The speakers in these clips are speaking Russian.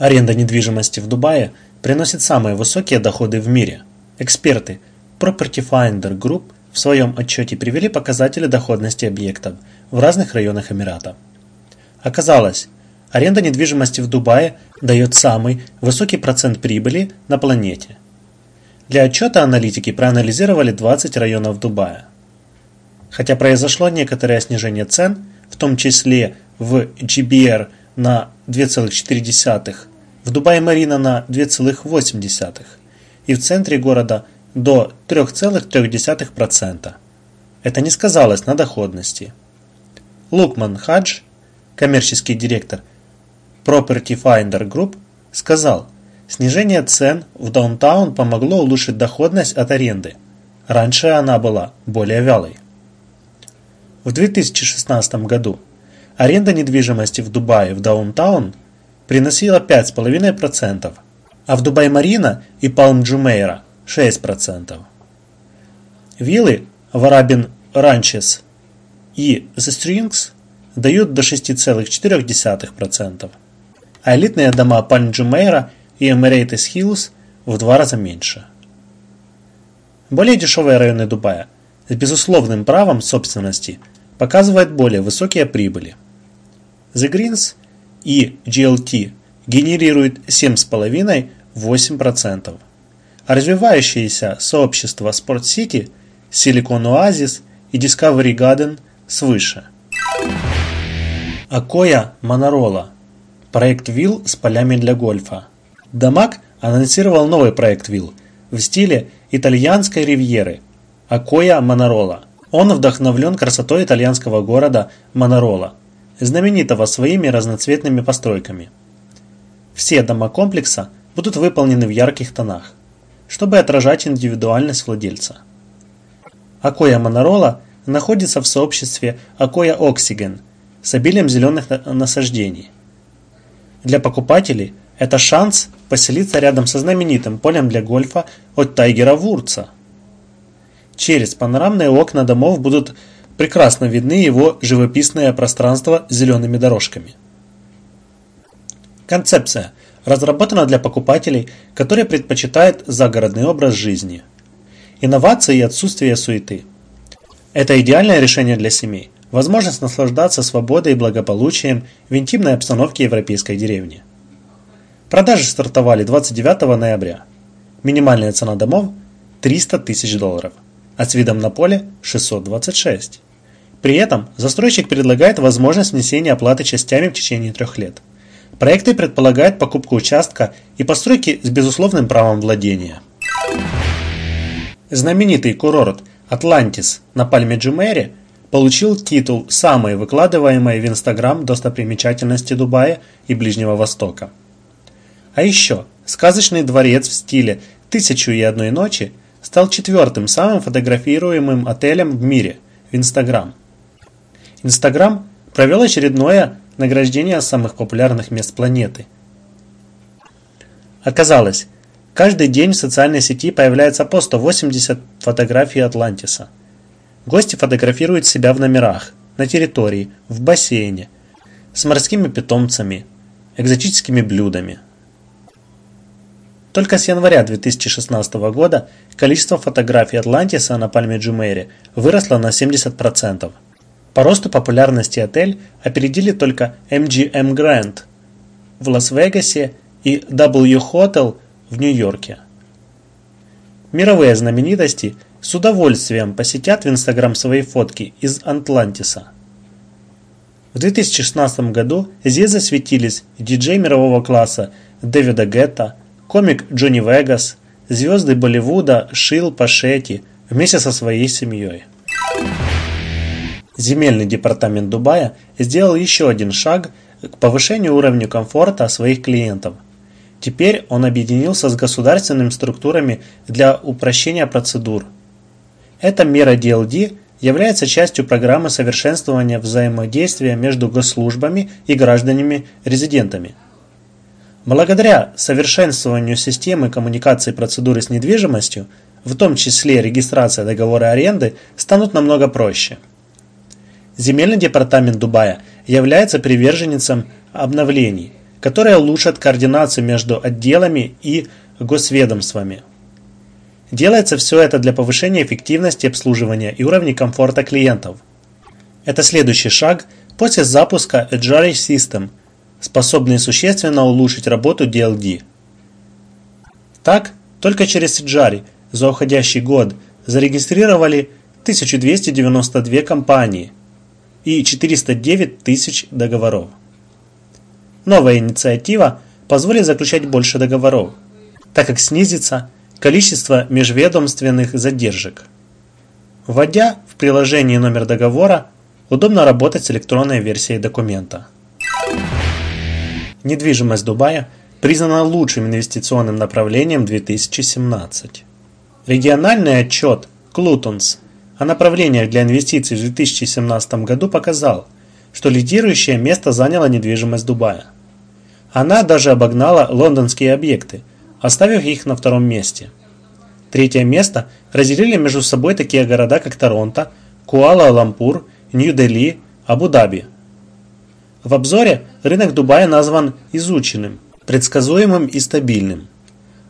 Аренда недвижимости в Дубае приносит самые высокие доходы в мире. Эксперты Property Finder Group в своем отчете привели показатели доходности объектов в разных районах Эмирата. Оказалось, аренда недвижимости в Дубае дает самый высокий процент прибыли на планете. Для отчета аналитики проанализировали 20 районов Дубая. Хотя произошло некоторое снижение цен, в том числе в GBR на 2,4, в Дубае-Марина на 2,8 и в центре города до 3,3%. Это не сказалось на доходности. Лукман Хадж, коммерческий директор Property Finder Group, сказал, снижение цен в даунтаун помогло улучшить доходность от аренды. Раньше она была более вялой. В 2016 году аренда недвижимости в Дубае в даунтаун приносила 5,5%, а в Дубай-Марина и Палм-Джумейра 6%. Виллы в Арабин Ранчес и The Strings дают до 6,4%, а элитные дома Пальм-Джумейра и Emirates Hills в два раза меньше. Более дешевые районы Дубая с безусловным правом собственности показывают более высокие прибыли. The Greens и GLT генерируют 7,5-8%, а развивающиеся сообщества Sport City, Silicon Oasis и Discovery Garden свыше. Акоя Монорола. Проект вилл с полями для гольфа. Дамаг анонсировал новый проект вилл в стиле итальянской ривьеры Акоя Монорола. Он вдохновлен красотой итальянского города Монорола, знаменитого своими разноцветными постройками. Все дома комплекса будут выполнены в ярких тонах, чтобы отражать индивидуальность владельца. Акоя Монорола находится в сообществе Акоя Оксиген с обилием зеленых насаждений. Для покупателей это шанс поселиться рядом со знаменитым полем для гольфа от Тайгера Вурца. Через панорамные окна домов будут прекрасно видны его живописное пространство с зелеными дорожками. Концепция разработана для покупателей, которые предпочитают загородный образ жизни. Инновации и отсутствие суеты. Это идеальное решение для семей. Возможность наслаждаться свободой и благополучием в интимной обстановке европейской деревни. Продажи стартовали 29 ноября. Минимальная цена домов – 300 тысяч долларов, а с видом на поле – 626. При этом застройщик предлагает возможность внесения оплаты частями в течение трех лет. Проекты предполагают покупку участка и постройки с безусловным правом владения. Знаменитый курорт Атлантис на Пальме Джумере получил титул «Самой выкладываемой в Инстаграм достопримечательности Дубая и Ближнего Востока». А еще сказочный дворец в стиле «Тысячу и одной ночи» стал четвертым самым фотографируемым отелем в мире в Инстаграм. Инстаграм провел очередное награждение самых популярных мест планеты. Оказалось, каждый день в социальной сети появляется по 180 фотографий Атлантиса. Гости фотографируют себя в номерах, на территории, в бассейне, с морскими питомцами, экзотическими блюдами. Только с января 2016 года количество фотографий Атлантиса на Пальме Джумейре выросло на 70%. По росту популярности отель опередили только MGM Grand в Лас-Вегасе и W Hotel в Нью-Йорке. Мировые знаменитости с удовольствием посетят в Инстаграм свои фотки из Атлантиса. В 2016 году здесь засветились диджей мирового класса Дэвида Гетта, комик Джонни Вегас, звезды Болливуда Шил Пашети вместе со своей семьей. Земельный департамент Дубая сделал еще один шаг к повышению уровня комфорта своих клиентов. Теперь он объединился с государственными структурами для упрощения процедур. Эта мера DLD является частью программы совершенствования взаимодействия между госслужбами и гражданами-резидентами. Благодаря совершенствованию системы коммуникации процедуры с недвижимостью, в том числе регистрация договора аренды, станут намного проще – Земельный департамент Дубая является приверженцем обновлений, которые улучшат координацию между отделами и госведомствами. Делается все это для повышения эффективности обслуживания и уровня комфорта клиентов. Это следующий шаг после запуска Agile System, способный существенно улучшить работу DLD. Так, только через Agile за уходящий год зарегистрировали 1292 компании и 409 тысяч договоров. Новая инициатива позволит заключать больше договоров, так как снизится количество межведомственных задержек. Вводя в приложении номер договора, удобно работать с электронной версией документа. Недвижимость Дубая признана лучшим инвестиционным направлением 2017. Региональный отчет Клутонс о направлениях для инвестиций в 2017 году показал, что лидирующее место заняла недвижимость Дубая. Она даже обогнала лондонские объекты, оставив их на втором месте. Третье место разделили между собой такие города, как Торонто, Куала-Лампур, Нью-Дели, Абу-Даби. В обзоре рынок Дубая назван изученным, предсказуемым и стабильным.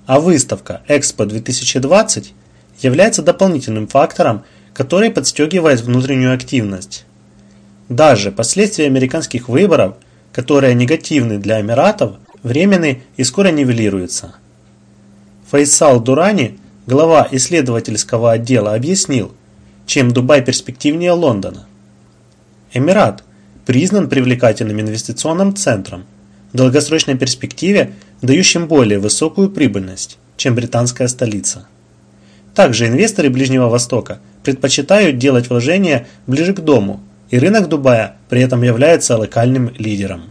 А выставка Экспо 2020 является дополнительным фактором, который подстегивает внутреннюю активность. Даже последствия американских выборов, которые негативны для Эмиратов, временны и скоро нивелируются. Файсал Дурани, глава исследовательского отдела, объяснил, чем Дубай перспективнее Лондона. Эмират признан привлекательным инвестиционным центром, в долгосрочной перспективе дающим более высокую прибыльность, чем британская столица. Также инвесторы Ближнего Востока предпочитают делать вложения ближе к дому, и рынок Дубая при этом является локальным лидером.